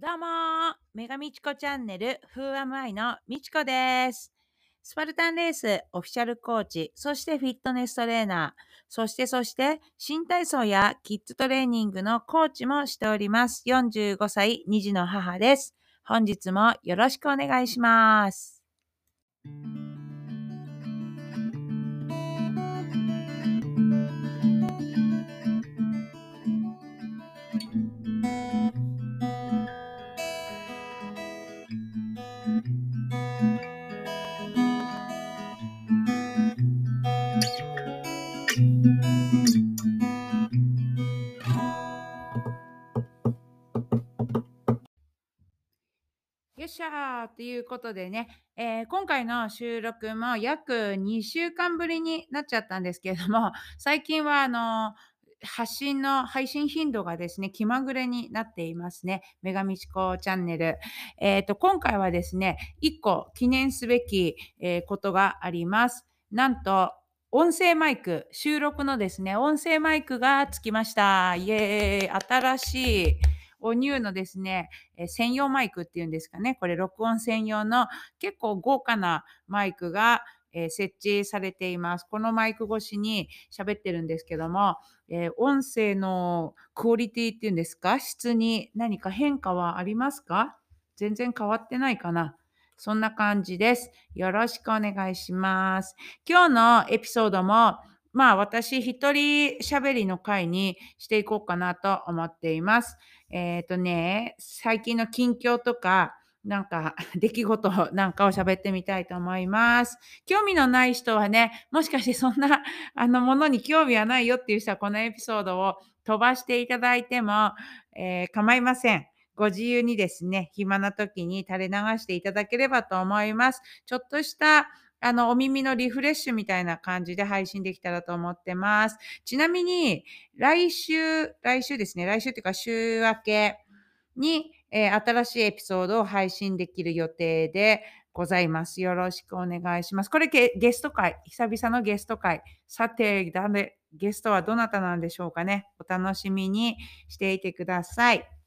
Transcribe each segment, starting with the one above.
どうもー、メガミチコチャンネル、Who am I のみちこです。スパルタンレースオフィシャルコーチ、そしてフィットネストレーナー、そしてそして新体操やキッズトレーニングのコーチもしております。45歳、2児の母です。本日もよろしくお願いします。しゃーということでね、えー今回の収録も約2週間ぶりになっちゃったんですけれども、最近はあの発信の配信頻度がですね、気まぐれになっていますね。メガミチコチャンネル。えっ、と、今回はですね、1個記念すべき、えーことがあります。なんと、音声マイク、収録のですね、音声マイクがつきました。イエーイ新しい、ニューのですね、え専用マイクっていうんですかね、これ録音専用の結構豪華なマイクが、え設置されています。このマイク越しに喋ってるんですけども、え音声のクオリティっていうんですか、質に何か変化はありますか？全然変わってないかな？そんな感じです。よろしくお願いします。今日のエピソードも、まあ私一人喋りの回にしていこうかなと思っています。えっ、とね、最近の近況とか、なんか 出来事なんかを喋ってみたいと思います。興味のない人はね、もしかしてそんな あのものに興味はないよっていう人はこのエピソードを飛ばしていただいても、えー構いません。ご自由にですね、暇な時に垂れ流していただければと思います。ちょっとしたあのお耳のリフレッシュみたいな感じで配信できたらと思ってます。ちなみに、来週、来週ですね、来週っていうか週明けに、えー新しいエピソードを配信できる予定でございます。よろしくお願いします。これゲスト会、久々のゲスト会。さて、誰、ゲストはどなたなんでしょうかね。お楽しみにしていてください。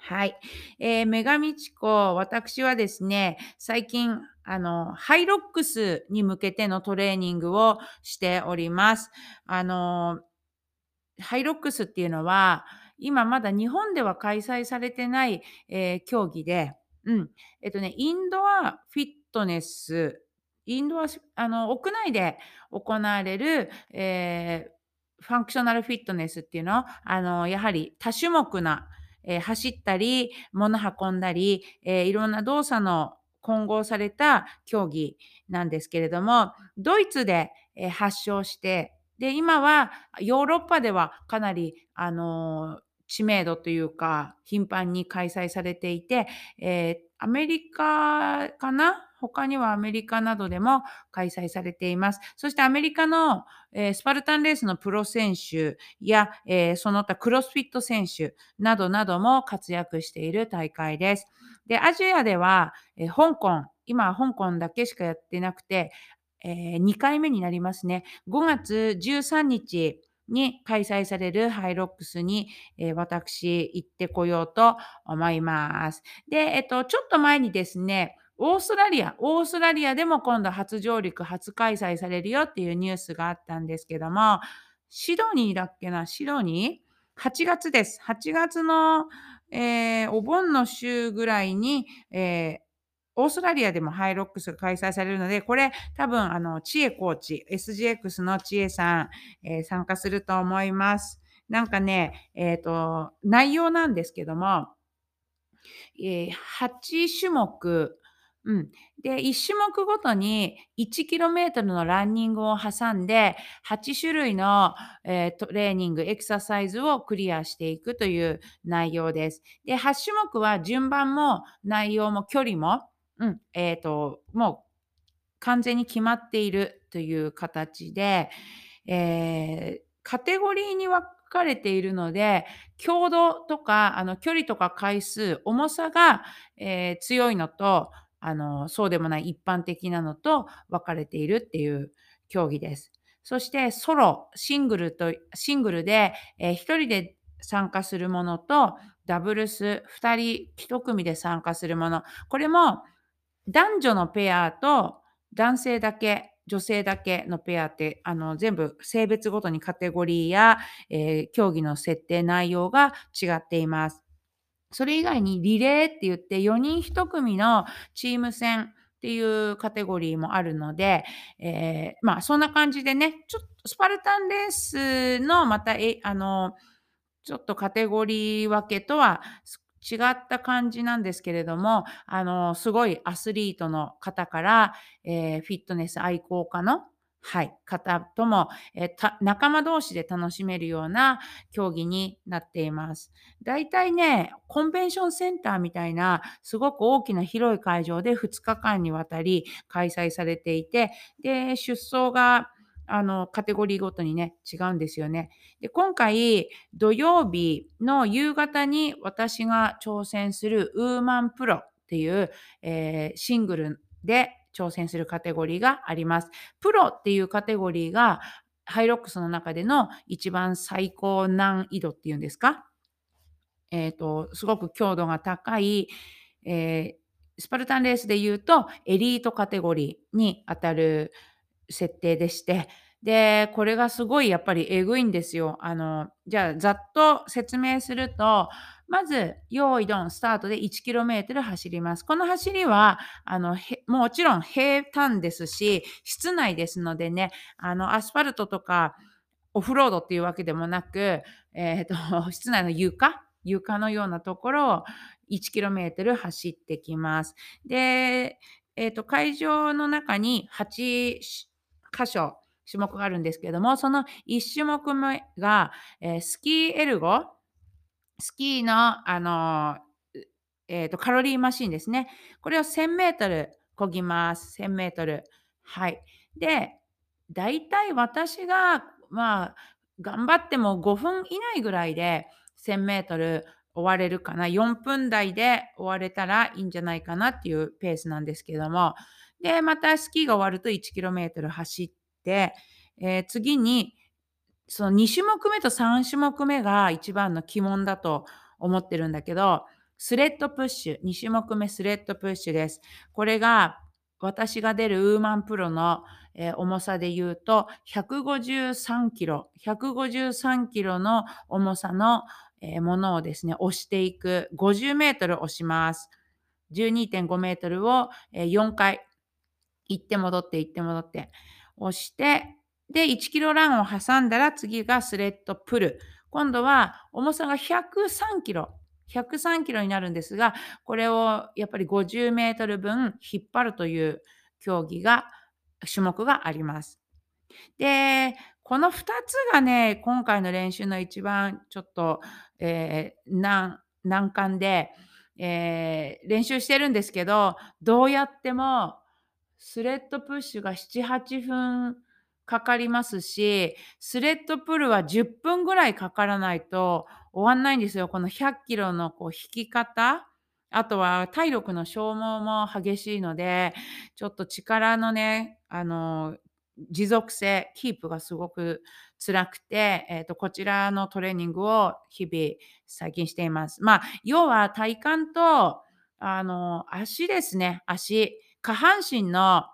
はい。えー、メガミチコ、私はですね、最近、あの、ハイロックスに向けてのトレーニングをしております。あの、ハイロックスっていうのは、今まだ日本では開催されてない、えー競技で、うん。えっとね、インドアフィットネス、インドア、あの、屋内で行われる、えーファンクショナルフィットネスっていうのあの、やはり多種目な、えー走ったり、物運んだり、えーいろんな動作の混合された競技なんですけれども、ドイツで、えー発祥して、で、今はヨーロッパではかなり、あの知名度というか、頻繁に開催されていて、えーアメリカかな他にはアメリカなどでも開催されています。そしてアメリカの、えースパルタンレースのプロ選手や、えーその他クロスフィット選手などなども活躍している大会です。で、アジアでは、えー香港、今香港だけしかやってなくて、え2回目になりますね。5月13日に開催されるハイロックスに、えー私行ってこようと思います。で、えっと、ちょっと前にですね、オーストラリア、オーストラリアでも今度初上陸、初開催されるよっていうニュースがあったんですけども、シドニーだっけな、シドニー ?8 月です。8月の、えーお盆の週ぐらいに、えーオーストラリアでもハイロックスが開催されるので、これ多分、あの、知恵コーチ、SGX の知恵さん、えー参加すると思います。なんかね、えっ、と、内容なんですけども、えー8種目、うん。で、1種目ごとに 1km のランニングを挟んで、8種類の、えートレーニング、エクササイズをクリアしていくという内容です。で、8種目は順番も内容も距離も、うん、えっ、と、もう完全に決まっているという形で、えーカテゴリーに分かれているので、強度とか、あの、距離とか回数、重さが、えー強いのと、あの、そうでもない一般的なのと分かれているっていう競技です。そして、ソロ、シングルと、シングルで、えー一人で参加するものと、ダブルス、2人1組で参加するもの。これも男女のペアと男性だけ、女性だけのペアって、あの、全部性別ごとにカテゴリーや、えー競技の設定内容が違っています。それ以外にリレーって言って4人1組のチーム戦っていうカテゴリーもあるので、えーまあそんな感じでね、ちょっとスパルタンレースのまた、え、あの、ちょっとカテゴリー分けとは違った感じなんですけれども、あの、すごいアスリートの方から、えーフィットネス愛好家の、はい、方とも、え仲間同士で楽しめるような競技になっています。だいたいね、コンベンションセンターみたいな、すごく大きな広い会場で2日間にわたり開催されていて、で、出走が、あの、カテゴリーごとにね、違うんですよね。で、今回、土曜日の夕方に私が挑戦するウーマンプロっていう、えーシングルで挑戦するカテゴリーがあります。プロっていうカテゴリーが、ハイロックスの中での一番最高難易度っていうんですか？えっ、と、すごく強度が高い、えースパルタンレースで言うと、エリートカテゴリーにあたる設定でして、で、これがすごいやっぱりえぐいんですよ。あの、じゃあざっと説明すると、まず、用意ドン、スタートで 1km 走ります。この走りは、あの、もちろん平坦ですし、室内ですのでね、あの、アスファルトとか、オフロードっていうわけでもなく、えっ、と、室内の床？床のようなところを 1km 走ってきます。で、えっ、と、会場の中に8箇所、種目があるんですけれども、その1種目目が、えースキーエルゴ、スキーの、あの、えっ、と、カロリーマシンですね。これを 1000m 漕ぎます。1000m。はい。で、だいたい私が、まあ、頑張っても5分以内ぐらいで 1000m 終われるかな。4分台で終われたらいいんじゃないかなっていうペースなんですけども。で、またスキーが終わると 1km 走って、えー次に、その2種目目と3種目目が一番の鬼門だと思ってるんだけど、スレッドプッシュ、2種目目スレッドプッシュです。これが私が出るウーマンプロの、えー重さで言うと153キロ、153キロの重さの、えーものをですね、押していく。50メートル押します。12.5メートルを、えー4回行って戻って行って戻って押して、で、1キロランを挟んだら次がスレッドプル。今度は重さが103キロ。103キロになるんですが、これをやっぱり50メートル分引っ張るという競技が、種目があります。で、この2つがね、今回の練習の一番ちょっと、えー難難関で、えー練習してるんですけど、どうやってもスレッドプッシュが7、8分かかりますし、スレッドプルは10分ぐらいかからないと終わんないんですよ。この100キロのこう引き方、あとは体力の消耗も激しいので、ちょっと力のね、あの、持続性、キープがすごく辛くて、えっ、と、こちらのトレーニングを日々最近しています。まあ、要は体幹と、あの、足ですね、足。下半身の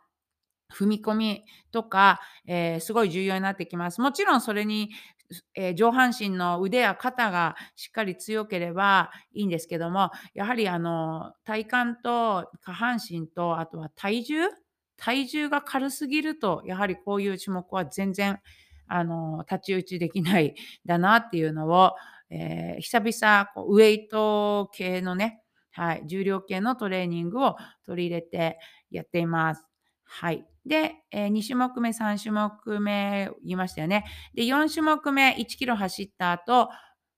踏み込みとか、えーすごい重要になってきます。もちろんそれに、えー上半身の腕や肩がしっかり強ければいいんですけども、やはりあの体幹と下半身とあとは体重？体重が軽すぎると、やはりこういう種目は全然あの太刀打ちできないだなっていうのを、えー久々こうウェイト系のね、はい、重量系のトレーニングを取り入れてやっています。はい。で、え2種目目、3種目目言いましたよね。で、4種目目、1キロ走った後、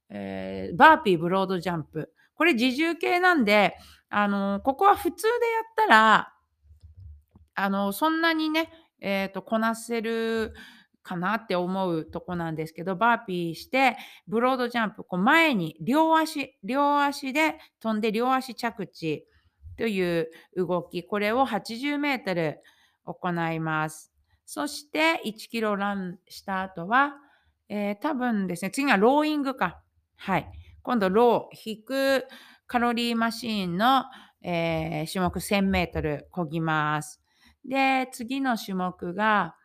えーバーピーブロードジャンプ。これ自重系なんで、あのここは普通でやったら、あの、そんなにね、えっ、と、こなせるかなって思うとこなんですけど、バーピーして、ブロードジャンプ、こう前に両足、両足で飛んで両足着地という動き、これを80メートル行います。そして1キロランした後は、えー多分ですね、次がローイングか。はい。今度ロー、引くカロリーマシーンの、えー種目1000メートル漕ぎます。で、次の種目が、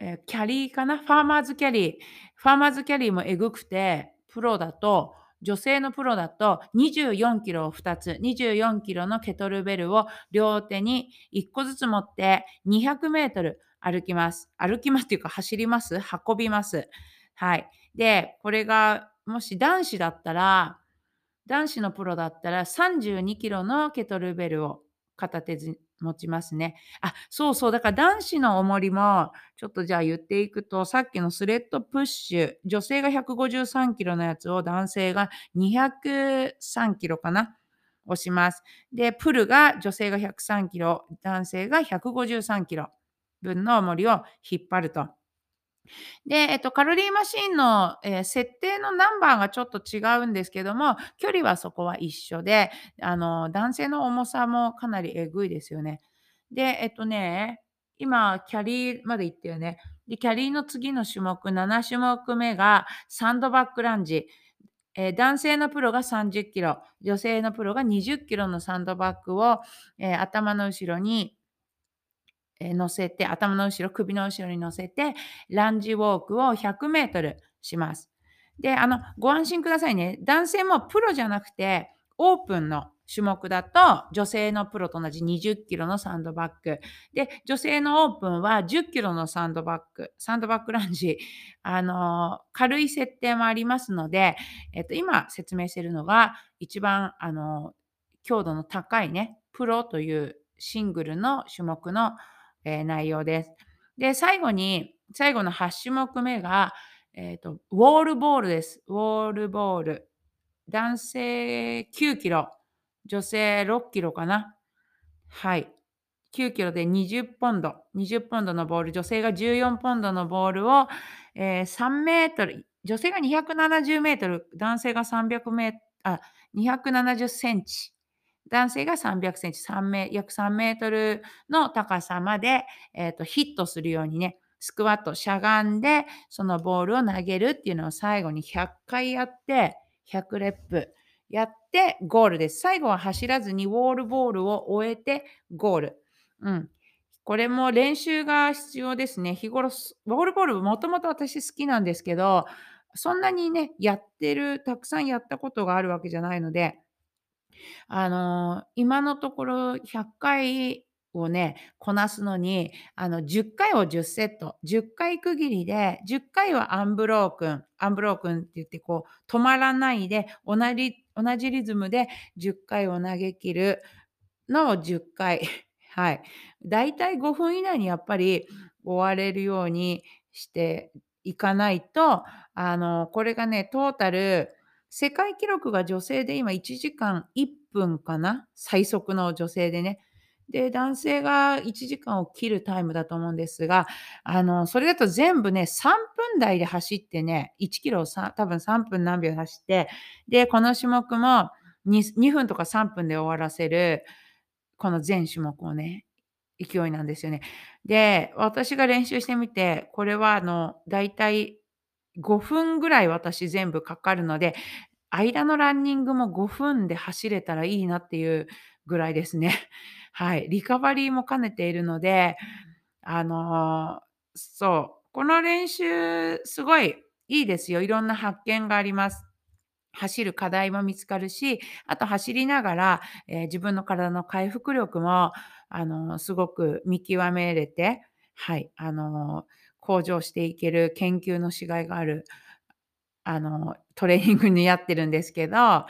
えーキャリーかな？ファーマーズキャリー。ファーマーズキャリーもえぐくて、プロだと、女性のプロだと24キロを2つ、24キロのケトルベルを両手に1個ずつ持って200メートル歩きます。歩きますっていうか走ります？運びます。はい。で、これがもし男子だったら、男子のプロだったら32キロのケトルベルを片手持ちますね。あ、そうそう。だから男子の重りも、ちょっとじゃあ言っていくと、さっきのスレッドプッシュ、女性が153キロのやつを男性が203キロかな押します。で、プルが女性が103キロ、男性が153キロ分の重りを引っ張ると。で、えっと、カロリーマシンの、えー設定のナンバーがちょっと違うんですけども、距離はそこは一緒で、あの、男性の重さもかなりえぐいですよね。で、えっとね、今、キャリーまで行ったよね。で、キャリーの次の種目、7種目目がサンドバッグランジ。えー男性のプロが30キロ、女性のプロが20キロのサンドバッグを、えー頭の後ろに、乗せて、頭の後ろ、首の後ろに乗せて、ランジウォークを100メートルします。で、あの、ご安心くださいね。男性もプロじゃなくて、オープンの種目だと、女性のプロと同じ20キロのサンドバッグ。で、女性のオープンは10キロのサンドバッグ。サンドバッグランジ。あの、軽い設定もありますので、えっと、今説明しているのが、一番、あの、強度の高いね、プロというシングルの種目の、えー内容です。で、最後に、最後の8種目目が、えっ、と、ウォールボールです。ウォールボール。男性9キロ、女性6キロかな。はい。9キロで20ポンド。20ポンドのボール。女性が14ポンドのボールを、えー3メートル。女性が270メートル。男性が300メートル。あ、270センチ。男性が300センチ。3メ約3メートルの高さまで、えーとヒットするようにね、スクワット、しゃがんで、そのボールを投げるっていうのを最後に100回やって、100レップやってゴールです。最後は走らずにウォールボールを終えてゴール。うん。これも練習が必要ですね。日頃、ウォールボールもともと私好きなんですけど、そんなにね、やってる、たくさんやったことがあるわけじゃないので、あの、今のところ100回をね、こなすのに、あの、10回を10セット、10回区切りで、10回はアンブロークン、アンブロークンって言って、こう、止まらないで、同じ同じリズムで10回を投げ切るのを10回。はい。だいたい5分以内にやっぱり終われるようにしていかないと、あの、これがね、トータル、世界記録が女性で今1時間1分かな？最速の女性でね。で、男性が1時間を切るタイムだと思うんですが、あの、それだと全部ね、3分台で走ってね、1キロさ多分3分何秒走って、で、この種目も 2, 2分とか3分で終わらせる、この全種目をね、勢いなんですよね。で、私が練習してみて、これはあの、だいたい5分ぐらい私全部かかるので、間のランニングも5分で走れたらいいなっていうぐらいですね。はい。リカバリーも兼ねているので、あの、そう、この練習すごいいいですよ。いろんな発見があります。走る課題も見つかるし、あと走りながら、えー自分の体の回復力も、あの、すごく見極めれて、はい、あの、向上していける研究のしがいがある、あの、トレーニングにやってるんですけど、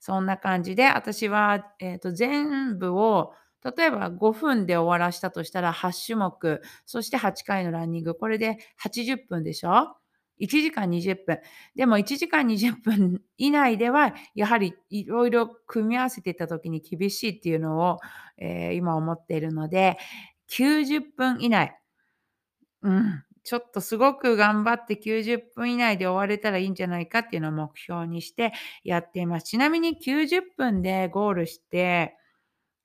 そんな感じで、私は、えっ、と、全部を、例えば5分で終わらしたとしたら8種目、そして8回のランニング、これで80分でしょ ?1 時間20分。でも1時間20分以内では、やはりいろいろ組み合わせていった時に厳しいっていうのを、えー今思っているので、90分以内。うん。ちょっとすごく頑張って90分以内で終われたらいいんじゃないかっていうのを目標にしてやっています。ちなみに90分でゴールして、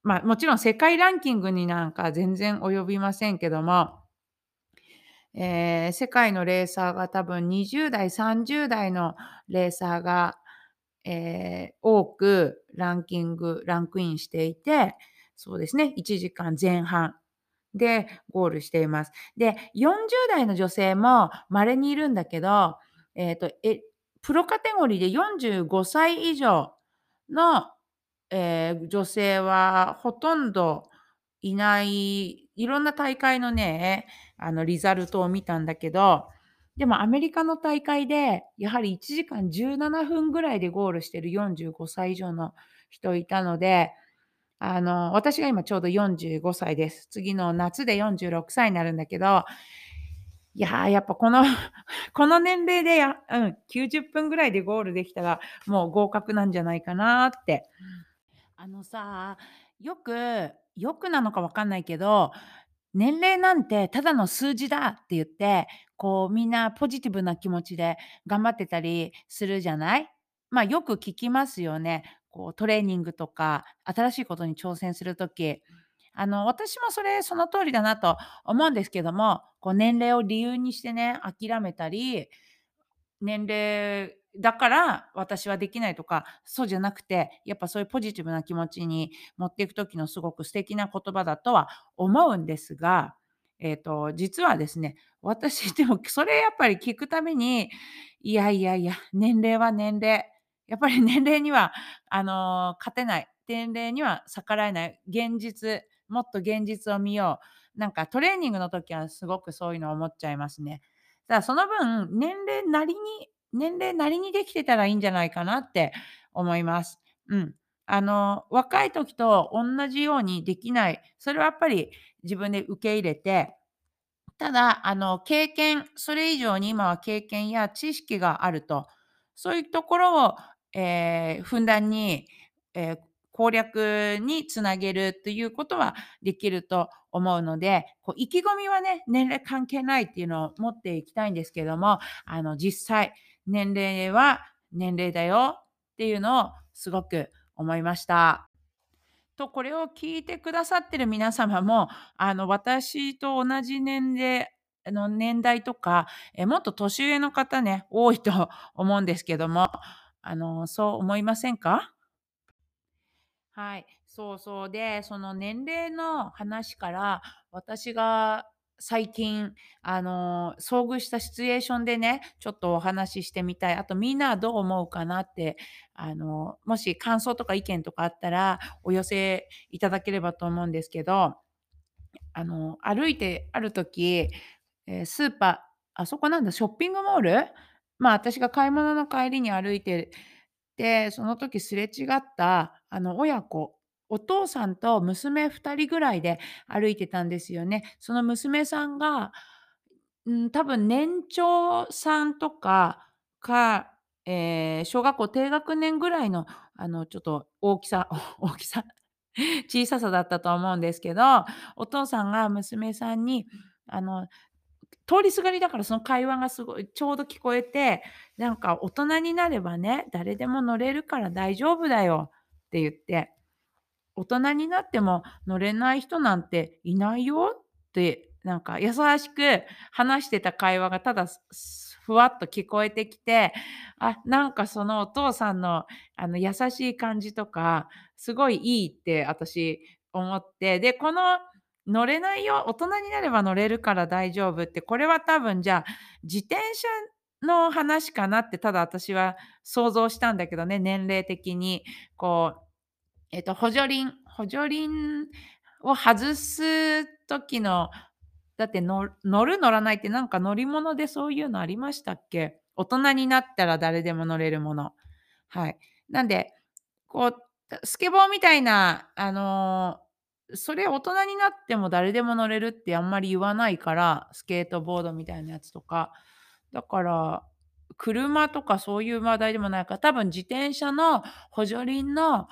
まあもちろん世界ランキングになんか全然及びませんけども、えー世界のレーサーが多分20代、30代のレーサーが、ええ、多くランキングランクインしていて、そうですね、1時間前半でゴールしています。で、40代の女性も稀にいるんだけど、えっと、え、プロカテゴリーで45歳以上の、ええ、女性はほとんどいない、いろんな大会のね、あの、リザルトを見たんだけど、でもアメリカの大会で、やはり1時間17分ぐらいでゴールしてる45歳以上の人いたので、あの、私が今ちょうど45歳です。次の夏で46歳になるんだけど、いや、やっぱこの この年齢でやうん、90分ぐらいでゴールできたら、もう合格なんじゃないかなって。あのさ、よくよくなのかわかんないけど、年齢なんてただの数字だって言って、こうみんなポジティブな気持ちで頑張ってたりするじゃない？ま、よく聞きますよね。こうトレーニングとか、新しいことに挑戦する時。あの、私もそれその通りだなと思うんですけども、こう年齢を理由にしてね、諦めたり、年齢だから私はできないとか、そうじゃなくて、やっぱそういうポジティブな気持ちに持っていく時のすごく素敵な言葉だとは思うんですが、えっと、実はですね、私でもそれやっぱり聞くたびに、いやいやいや、年齢は年齢。やっぱり年齢にはあの、勝てない。年齢には逆らえない。現実、もっと現実を見よう。なんかトレーニングの時はすごくそういうのを思っちゃいますね。ただその分、年齢なりに年齢なりにできてたらいいんじゃないかなって思います。うん。あの、若い時とおんなじようにできない、それはやっぱり自分で受け入れて、ただ、あの、経験それ以上に今は経験や知識があると、そういうところを、ええ、ふんだんに、ええ、攻略に繋げるっていうことはできると思うので、こう意気込みはね、年齢関係ないっていうのを持っていきたいんですけども、あの、実際、年齢は年齢だよっていうのをすごく思いました。と、これを聞いてくださってる皆様も、あの、私と同じ年齢の、年代とか、え、もっと年上の方ね、多いと思うんですけども、あの、そう思いませんか？はい、そうそう。で、その年齢の話から、私が最近、あの、遭遇したシチュエーションでね、ちょっとお話ししてみたい。あとみんなはどう思うかなって、あの、もし感想とか意見とかあったら、お寄せいただければと思うんですけど、あの、歩いてある時、え、スーパーあそこなんだ、ショッピングモール？まあ、私が買い物の帰りに歩いてで、その時すれ違った、あの、親子、お父さんと娘2人ぐらいで歩いてたんですよね。その娘さんが、うん、多分年長さんとかか、ええ、小学校低学年ぐらいの、あの、ちょっと大きさ 大きさ、小ささだったと思うんですけど、お父さんが娘さんに、あの、通りすがりだからその会話がすごいちょうど聞こえて、なんか「大人になればね、誰でも乗れるから大丈夫だよ」って言って、大人になっても乗れない人なんていないよって、なんか優しく話してた会話がただ、ふわっと聞こえてきて、あ、なんかそのお父さんの、あの、優しい感じとか、すごいいいって私思って、で、この乗れないよ、大人になれば乗れるから大丈夫って、これは多分じゃあ、自転車の話かなってただ私は想像したんだけどね、年齢的に。こう、えっと、補助輪補助輪を外す時のだって乗る乗らないってなんか乗り物でそういうのありましたっけ？大人になったら誰でも乗れるもの。はい。なんで、こう、スケボーみたいな、あの、それ大人になっても誰でも乗れるってあんまり言わないから、スケートボードみたいなやつとか。だから、車とかそういう話題でもないから、多分自転車の補助輪の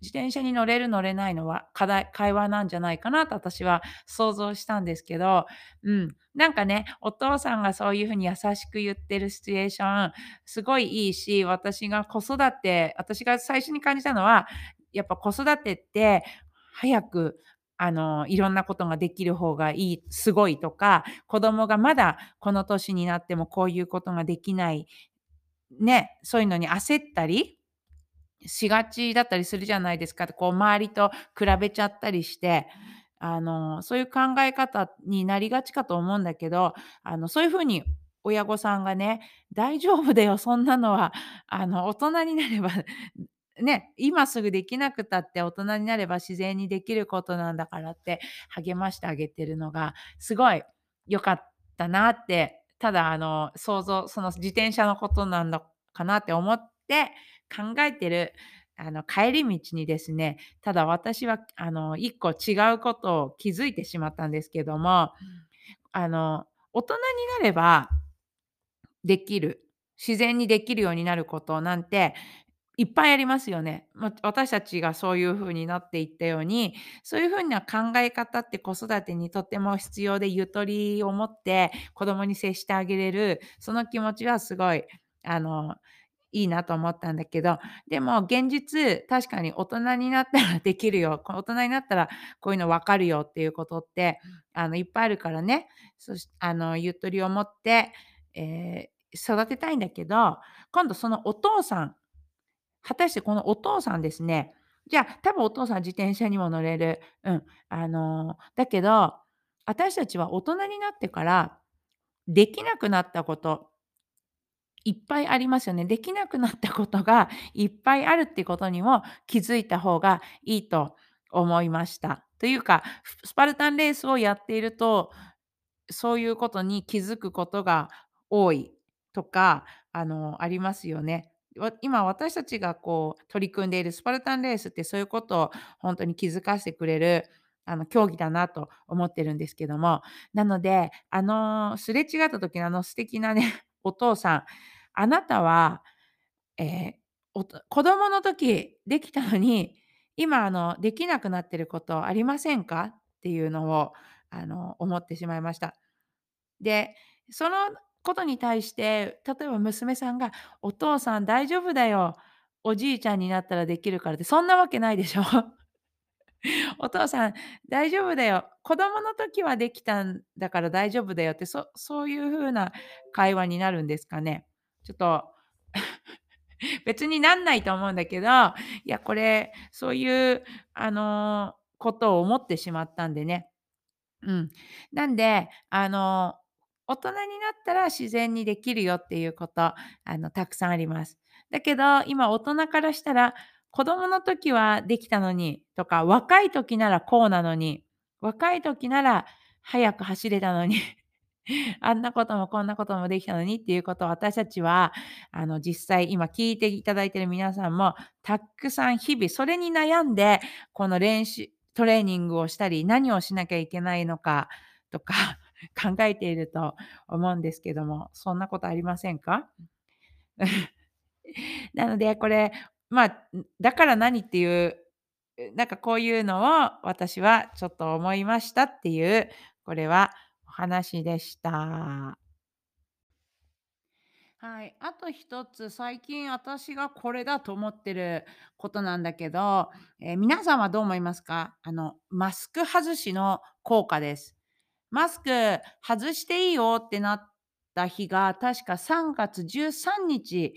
自転車に乗れる乗れないのは、課題会話なんじゃないかなと私は想像したんですけど、うん、なんかね、お父さんがそういう風に優しく言ってるシチュエーション、すごいいいし、私が子育て私が最初に感じたのは、やっぱ子育てって早く、あの、いろんなことができる方がいい、すごいとか、子供がまだこの年になってもこういうことができない、ね、そういうのに焦ったりしがちだったりするじゃないですか。こう周りと比べちゃったりして、あの、そういう考え方になりがちかと思うんだけど、あの、そういう風に親御さんがね、「大丈夫だよ、そんなのは、あの、大人になればね、今すぐできなくたって大人になれば自然にできることなんだから」って励ましてあげてるのがすごい良かったなって、ただあの、想像その自転車のことなんだかなって思って考えてる、あの、帰り道にですね、ただ私はあの、1個違うことを気づいてしまったんですけども、あの、大人になればできる、自然にできるようになることなんていっぱいありますよね。私たちがそういう風になっていったように、そういう風な考え方って子育てにとっても必要で、ゆとりを持って子供に接してあげれる、その気持ちはすごい、あの、いいなと思ったんだけど、でも現実、確かに大人になったらできるよ、大人になったらこういうの分かるよっていうことって、あの、いっぱいあるからね、そしあの、ゆとりを持って、えー育てたいんだけど、今度そのお父さん果たしてこのお父さんですね、じゃあ、多分お父さん自転車にも乗れる。うん。あの、だけど、私たちは大人になってから、できなくなったこといっぱいありますよね。できなくなったことがいっぱいあるってことにも気づいた方がいいと思いました。というか、スパルタンレースをやっていると、そういうことに気づくことが多いとか、あの、ありますよね。今私たちがこう取り組んでいるスパルタンレースってそういうことを本当に気づかせてくれる、あの、競技だなと思ってるんですけども、なので、あの、すれ違った時のあの素敵なね、お父さん、あなたは、ええ、お子供の時できたのに、今あの、できなくなってることありませんか？っていうのを、あの、思ってしまいました。で、そのことに対して、例えば娘さんが「お父さん大丈夫だよ。おじいちゃんになったらできるから」って、そんなわけないでしょ。お父さん大丈夫だよ。子供の時はできたんだから大丈夫だよって、そそういう風な会話になるんですかね。ちょっと 別になんないと思うんだけど、いや、これ、そういう、あの、ことを思ってしまったんでね。うん。なんで、あの、大人になったら自然にできるよっていうこと、あの、たくさんあります。だけど、今大人からしたら、子供の時はできたのにとか、若い時ならこうなのに、若い時なら速く走れたのに あんなこともこんなこともできたのにっていうことを私たちは、あの、実際今聞いていただいている皆さんも、たくさん日々それに悩んで、この練習トレーニングをしたり、何をしなきゃいけないのかとか 考えていると思うんですけども、そんなことありませんか？なので、これ、まあ、だから何っていう、なんかこういうのを私はちょっと思いましたっていう、これはお話でした。はい。あと一つ、最近私がこれだと思ってることなんだけど、えー皆さんはどう思いますか？あの、マスク外しの効果です。マスク外していいよってなった日が、確か3月13日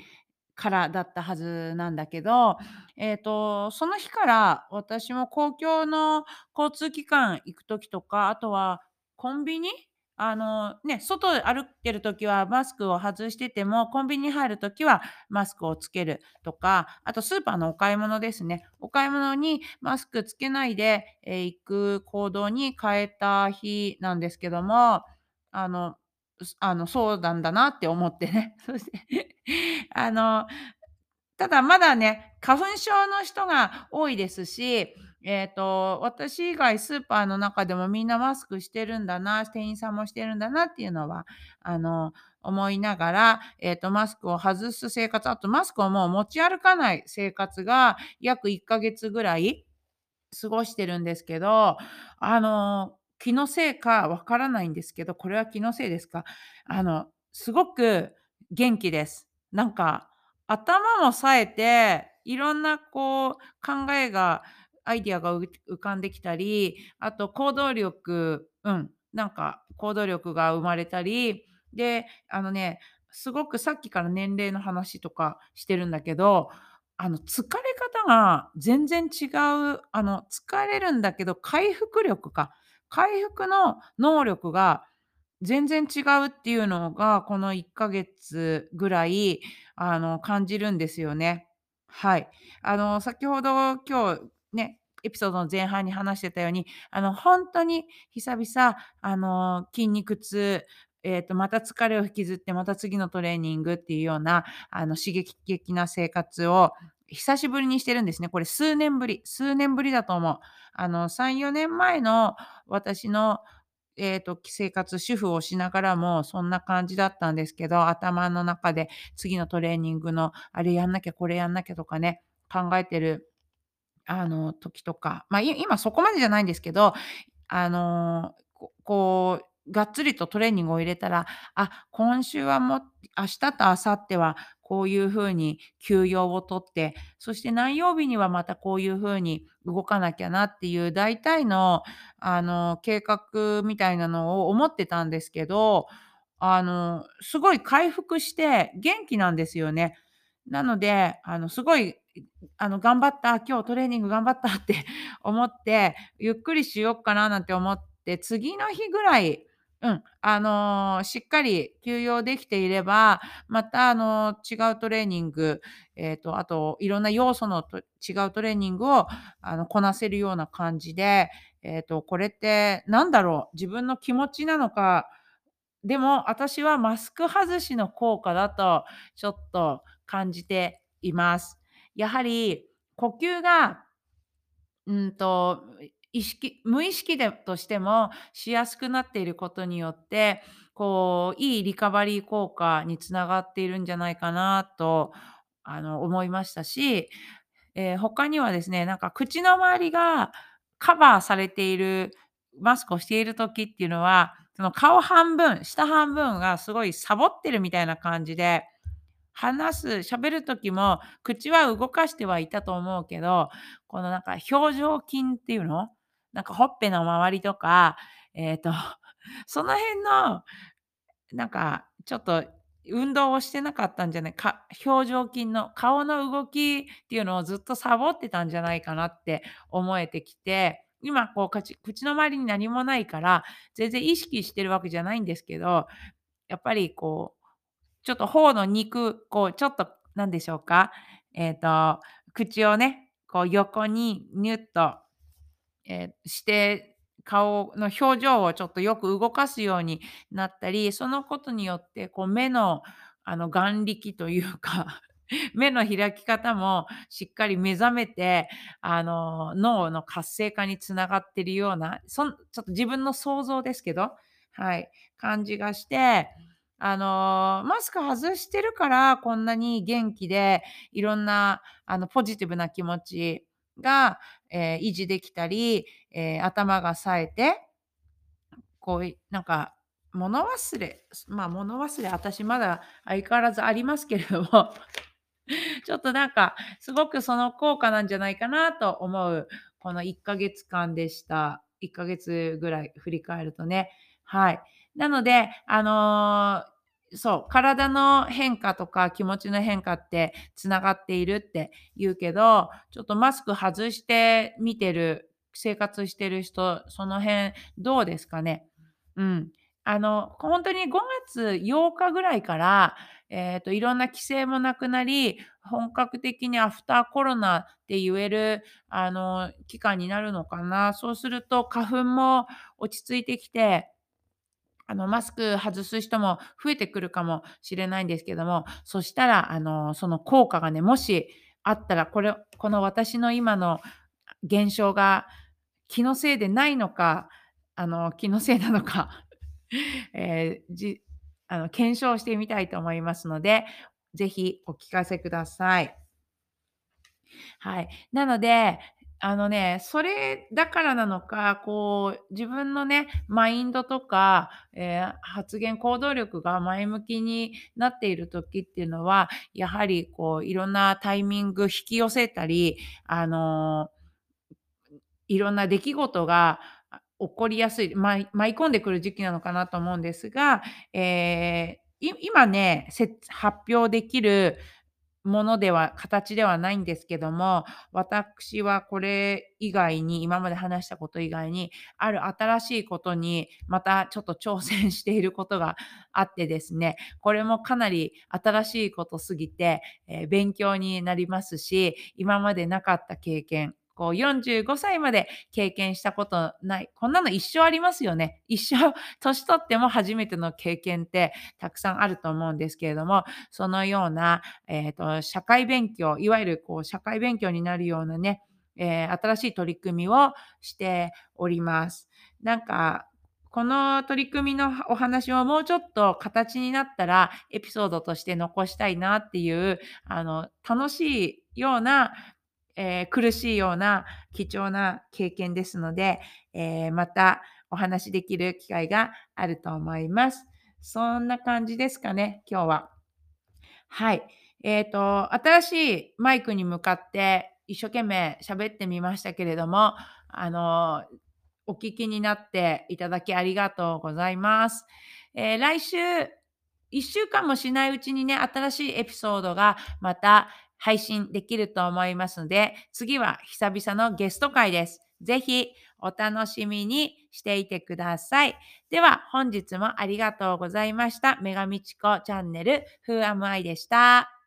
からだったはずなんだけど、えっと、その日から私も公共の交通機関行く時とか、あとはコンビニあの、ね、外歩ってる時はマスクを外してても、コンビニに入る時はマスクをつけるとか、あとスーパーのお買い物ですね。お買い物にマスクつけないで、え、行く行動に変えた日なんですけども、あの、あの、そうなんだなって思ってね。そしてあのただまだね、花粉症の人が多いですし、えっと、私以外スーパーの中でもみんなマスクしてるんだな、店員さんもしてるんだなっていうのは、あの、思いながら、えっと、マスクを外す生活、あとマスクをもう持ち歩かない生活が約1ヶ月ぐらい過ごしてるんですけど、あの、気のせいかわからないんですけど、これは気のせいですか？あの、すごく元気です。なんか、頭も冴えて、いろんなこう考えがアイディアが浮かんできたり、あと行動力うん、なんか行動力が生まれたり、で、あのね、すごくさっきから年齢の話とかしてるんだけど、あの、疲れ方が全然違う、あの、疲れるんだけど、回復力か、回復の能力が全然違うっていうのが、この1ヶ月ぐらい、あの、感じるんですよね。はい。あの、先ほど今日ね、エピソードの前半に話してたように、あの、ほんとに久々、あの、筋肉痛、えっと、また疲れを引きずって、また次のトレーニングっていうような、あの、刺激的な生活を久しぶりにしてるんですね。これ数年ぶり数年ぶりだと思う。あの、3、4年前の私の、えっと、生活、主婦をしながらもそんな感じだったんですけど、頭の中で次のトレーニングのあれやんなきゃ、これやんなきゃとかね、考えてる、あの、時とか、ま、い今そこまでじゃないんですけど、あの、こう、がっつりとトレーニングを入れたら、あ、今週はもう明日と明後日はこういう風に休養を取って、そして何曜日にはまたこういう風に動かなきゃなっていう大体の、あの、計画みたいなのを思ってたんですけど、あの、すごい回復して元気なんですよね。なので、あの、すごい、あの、頑張った、今日トレーニング頑張ったって 思って、ゆっくりしよっかななんて思って、次の日ぐらい、うん、あの、しっかり休養できていれば、また、あの、違うトレーニング、えっと、あといろんな要素のと違うトレーニングを、あの、こなせるような感じで、えっと、これってなんだろう、自分の気持ちなのか、でも私はマスク外しの効果だとちょっと感じています。やはり呼吸がうんと、意識無意識でとしてもしやすくなっていることによって、こう、いいリカバリー効果につながっているんじゃないかなと、あの、思いましたし、ええ、他にはですね、なんか口の周りがカバーされているマスクをしている時っていうのは、その顔半分、下半分がすごいサボってるみたいな感じで、話す喋る時も口は動かしてはいたと思うけど、このなんか表情筋っていうの？なんかほっぺの周りとか、えっと、その辺の、なんかちょっと運動をしてなかったんじゃない？か表情筋の顔の動きっていうのをずっとサボってたんじゃないかなって思えてきて、今こう、口の周りに何もないから、全然意識してるわけじゃないんですけど、やっぱりこう、ちょっと頬の肉、こうちょっとなんでしょうか、えっと、口をね、こう横にニュッと、え、して、顔の表情をちょっとよく動かすようになったり、そのことによってこう目の、あの、眼力というか、目の開き方もしっかり目覚めて、あの、脳の活性化に繋がってるような、そんちょっと自分の想像ですけど、はい、感じがして、あの、マスク外してるから、こんなに元気で、いろんな、あの、ポジティブな気持ちが、え、維持できたり、え、頭が冴えてこういなんか、物忘れ、すま、物忘れ、私まだ相変わらずありますけれども、ちょっとなんか、すごくその効果なんじゃないかなと思う、この1ヶ月間でした。1ヶ月ぐらい振り返るとね。はい。なので、あの、そう、体の変化とか気持ちの変化って繋がっているって言うけど、ちょっとマスク外してみてる、生活してる人、その辺どうですかね？うん。あの、ほんとに5月8日ぐらいから、えっと、いろんな規制もなくなり、本格的にアフターコロナって言える、あの、期間になるのかな？そうすると花粉も落ち着いてきて、あの、マスク外す人も増えてくるかもしれないんですけども、そしたら、あの、その効果がね、もしあったら、これこの私の今の現象が気のせいでないのか、あの、気のせいなのか、ええ、じあの、検証してみたいと思いますので、ぜひお聞かせください。はい。なので、あのね、それだからなのか、こう、自分のね、マインドとか、ええ、発言、行動力が前向きになっている時っていうのは、やはりこう、いろんなタイミング引き寄せたり、あの、いろんな出来事が、起こりやすい、舞い込んでくる時期なのかなと思うんですが、ええ、い今ね、発表できるものでは形ではないんですけども、私はこれ以外に、今まで話したこと以外に、ある新しいことにまたちょっと挑戦していることがあってですね、これもかなり新しいことすぎて、え、勉強になりますし、今までなかった経験、こう45歳まで経験したことない、こんなの一生ありますよね。一生年取っても初めての経験ってたくさんあると思うんですけれども、そのような、えっと、社会勉強、いわゆるこう社会勉強になるようなね、え、新しい取り組みをしております。なんか、この取り組みのお話をもうちょっと形になったら、エピソードとして残したいなっていう、あの、楽しいような、え、苦しいような貴重な経験ですので、え、またお話しできる機会があると思います。そんな感じですかね、今日は。はい。えっと、新しいマイクに向かって一生懸命喋ってみましたけれども、あの、お聞きになっていただきありがとうございます。え、来週、1週間もしないうちにね、新しいエピソードがまた配信できると思いますので、次は久々のゲスト会です。ぜひお楽しみにしていてください。では、本日もありがとうございました。女神チコチャンネル Who am I でした。